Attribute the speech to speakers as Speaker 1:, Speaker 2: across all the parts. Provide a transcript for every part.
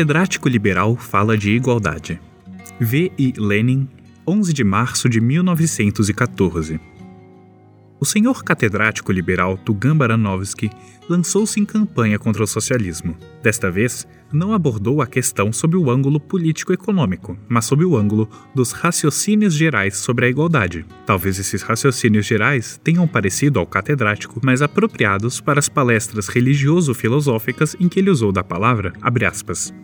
Speaker 1: catedrático liberal fala de igualdade. V. I. Lenin, 11 de março de 1914. O senhor catedrático liberal Tugan Baranovsky lançou-se em campanha contra o socialismo. Desta vez, não abordou a questão sob o ângulo político-econômico, mas sob o ângulo dos raciocínios gerais sobre a igualdade. Talvez esses raciocínios gerais tenham parecido ao catedrático, mas apropriados para as palestras religioso-filosóficas em que ele usou da palavra,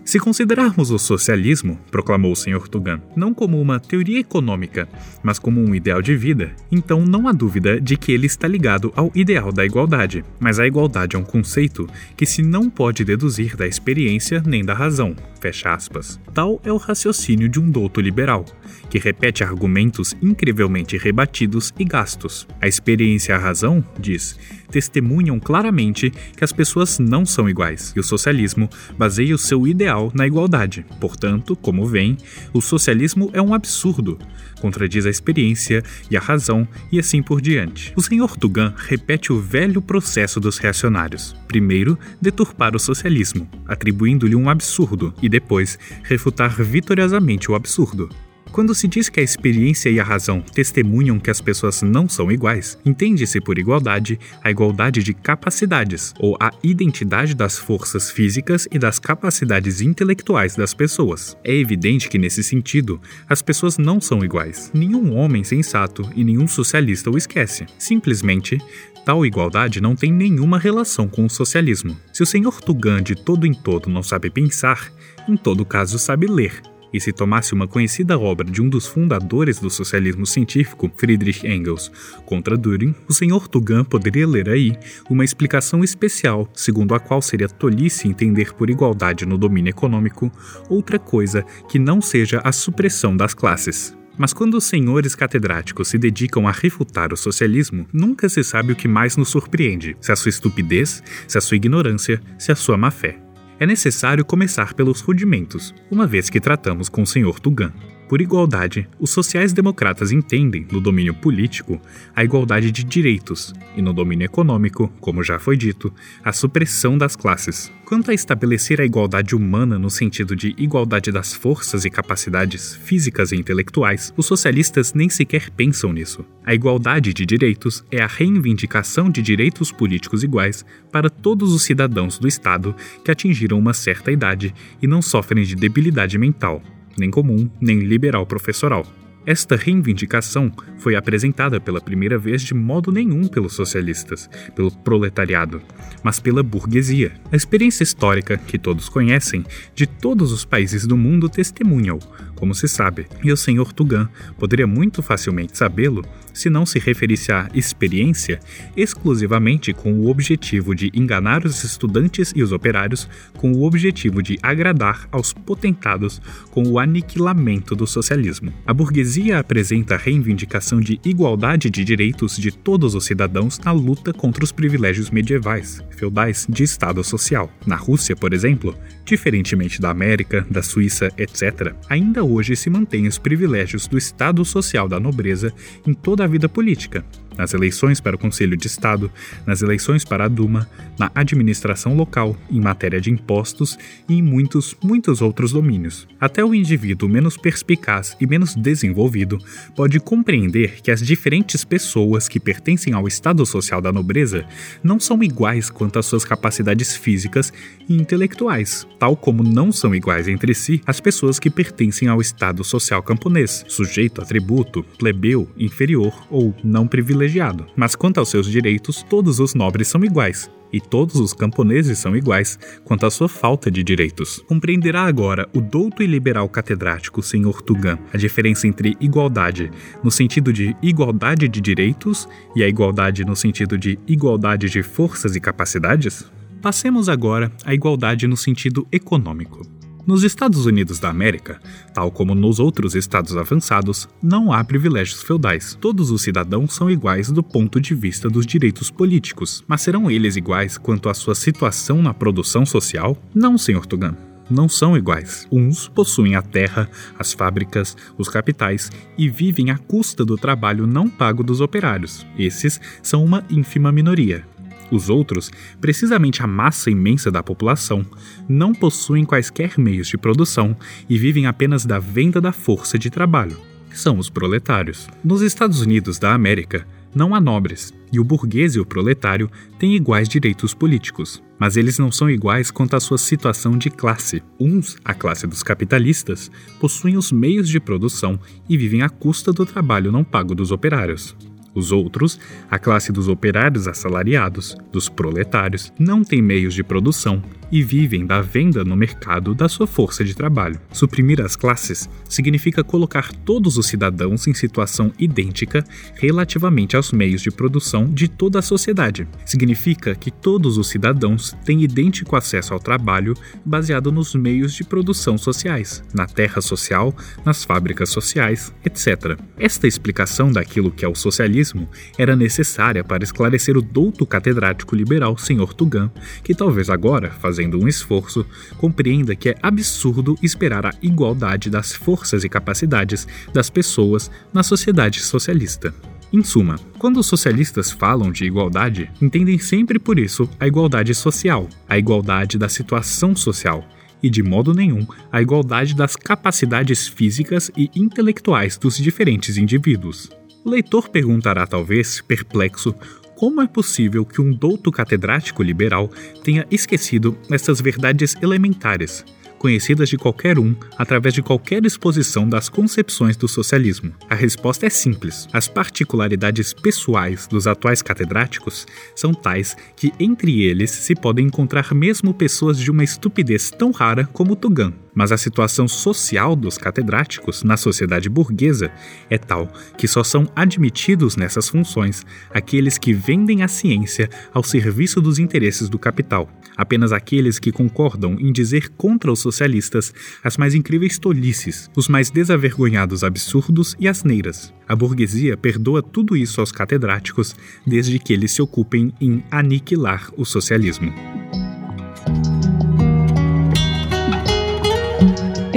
Speaker 1: Se considerarmos o socialismo, proclamou o Sr. Tugan, não como uma teoria econômica, mas como um ideal de vida, então não há dúvida de que ele está ligado ao ideal da igualdade. Mas a igualdade é um conceito que se não pode deduzir da experiência nem da razão. Fecha aspas. Tal é o raciocínio de um douto liberal, que repete argumentos incrivelmente rebatidos e gastos. A experiência e a razão, diz, testemunham claramente que as pessoas não são iguais, e o socialismo baseia o seu ideal na igualdade. Portanto, como vem, o socialismo é um absurdo, contradiz a experiência e a razão e assim por diante. O senhor Tugan repete o velho processo dos reacionários. Primeiro, deturpar o socialismo, atribuindo-lhe um absurdo, e depois refutar vitoriosamente o absurdo. Quando se diz que a experiência e a razão testemunham que as pessoas não são iguais, entende-se por igualdade a igualdade de capacidades, ou a identidade das forças físicas e das capacidades intelectuais das pessoas. É evidente que, nesse sentido, as pessoas não são iguais. Nenhum homem sensato e nenhum socialista o esquece. Simplesmente, tal igualdade não tem nenhuma relação com o socialismo. Se o senhor Tugan de todo em todo não sabe pensar, em todo caso sabe ler e se tomasse uma conhecida obra de um dos fundadores do socialismo científico, Friedrich Engels, contra Düring, o senhor Tugan poderia ler aí uma explicação especial, segundo a qual seria tolice entender por igualdade no domínio econômico outra coisa que não seja a supressão das classes. Mas quando os senhores catedráticos se dedicam a refutar o socialismo, nunca se sabe o que mais nos surpreende: se a sua estupidez, se a sua ignorância, se a sua má fé é necessário começar pelos rudimentos, uma vez que tratamos com o Sr. Tugan. Por igualdade, os sociais-democratas entendem, no domínio político, a igualdade de direitos e, no domínio econômico, como já foi dito, a supressão das classes. Quanto a estabelecer a igualdade humana no sentido de igualdade das forças e capacidades físicas e intelectuais, os socialistas nem sequer pensam nisso. A igualdade de direitos é a reivindicação de direitos políticos iguais para todos os cidadãos do Estado que atingiram uma certa idade e não sofrem de debilidade mental nem comum, nem liberal professoral. Esta reivindicação foi apresentada pela primeira vez de modo nenhum pelos socialistas, pelo proletariado, mas pela burguesia. A experiência histórica, que todos conhecem, de todos os países do mundo testemunham, como se sabe, e o senhor Tugan poderia muito facilmente sabê-lo se não se referisse à experiência exclusivamente com o objetivo de enganar os estudantes e os operários, com o objetivo de agradar aos potentados com o aniquilamento do socialismo. A burguesia apresenta a reivindicação de igualdade de direitos de todos os cidadãos na luta contra os privilégios medievais, feudais de Estado social. Na Rússia, por exemplo, diferentemente da América, da Suíça, etc., ainda hoje se mantêm os privilégios do Estado social da nobreza em toda a vida política, nas eleições para o Conselho de Estado, nas eleições para a Duma, na administração local, em matéria de impostos e em muitos, muitos outros domínios. Até o indivíduo menos perspicaz e menos desenvolvido pode compreender que as diferentes pessoas que pertencem ao estado social da nobreza não são iguais quanto às suas capacidades físicas e intelectuais, tal como não são iguais entre si as pessoas que pertencem ao estado social camponês, sujeito a tributo, plebeu, inferior ou não privilegiado privilegiado. Mas quanto aos seus direitos, todos os nobres são iguais, e todos os camponeses são iguais quanto à sua falta de direitos. Compreenderá agora o douto e liberal catedrático Sr. Tugan a diferença entre igualdade no sentido de igualdade de direitos e a igualdade no sentido de igualdade de forças e capacidades? Passemos agora à igualdade no sentido econômico. Nos Estados Unidos da América, tal como nos outros estados avançados, não há privilégios feudais. Todos os cidadãos são iguais do ponto de vista dos direitos políticos, mas serão eles iguais quanto à sua situação na produção social? Não, Sr. Tugan não são iguais. Uns possuem a terra, as fábricas, os capitais e vivem à custa do trabalho não pago dos operários. Esses são uma ínfima minoria. Os outros, precisamente a massa imensa da população, não possuem quaisquer meios de produção e vivem apenas da venda da força de trabalho. São os proletários. Nos Estados Unidos da América, não há nobres, e o burguês e o proletário têm iguais direitos políticos. Mas eles não são iguais quanto à sua situação de classe. Uns, a classe dos capitalistas, possuem os meios de produção e vivem à custa do trabalho não pago dos operários. Os outros, a classe dos operários assalariados, dos proletários, não têm meios de produção e vivem da venda no mercado da sua força de trabalho. Suprimir as classes significa colocar todos os cidadãos em situação idêntica relativamente aos meios de produção de toda a sociedade. Significa que todos os cidadãos têm idêntico acesso ao trabalho baseado nos meios de produção sociais, na terra social, nas fábricas sociais, etc. Esta explicação daquilo que é o socialismo era necessária para esclarecer o douto catedrático liberal Sr. Tugan, que talvez agora, fazendo um esforço, compreenda que é absurdo esperar a igualdade das forças e capacidades das pessoas na sociedade socialista. Em suma, quando os socialistas falam de igualdade, entendem sempre por isso a igualdade social, a igualdade da situação social, e de modo nenhum a igualdade das capacidades físicas e intelectuais dos diferentes indivíduos. O leitor perguntará, talvez, perplexo, como é possível que um douto catedrático liberal tenha esquecido essas verdades elementares, conhecidas de qualquer um através de qualquer exposição das concepções do socialismo? A resposta é simples. As particularidades pessoais dos atuais catedráticos são tais que entre eles se podem encontrar mesmo pessoas de uma estupidez tão rara como Tugan mas a situação social dos catedráticos na sociedade burguesa é tal que só são admitidos nessas funções aqueles que vendem a ciência ao serviço dos interesses do capital, apenas aqueles que concordam em dizer contra os socialistas as mais incríveis tolices, os mais desavergonhados absurdos e asneiras. A burguesia perdoa tudo isso aos catedráticos desde que eles se ocupem em aniquilar o socialismo.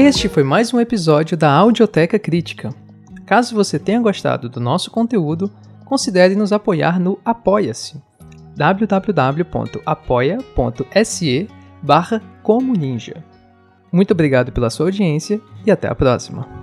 Speaker 2: Este foi mais um episódio da Audioteca Crítica. Caso você tenha gostado do nosso conteúdo, considere nos apoiar no Apoia-se www.apoia.se barra Muito obrigado pela sua audiência e até a próxima.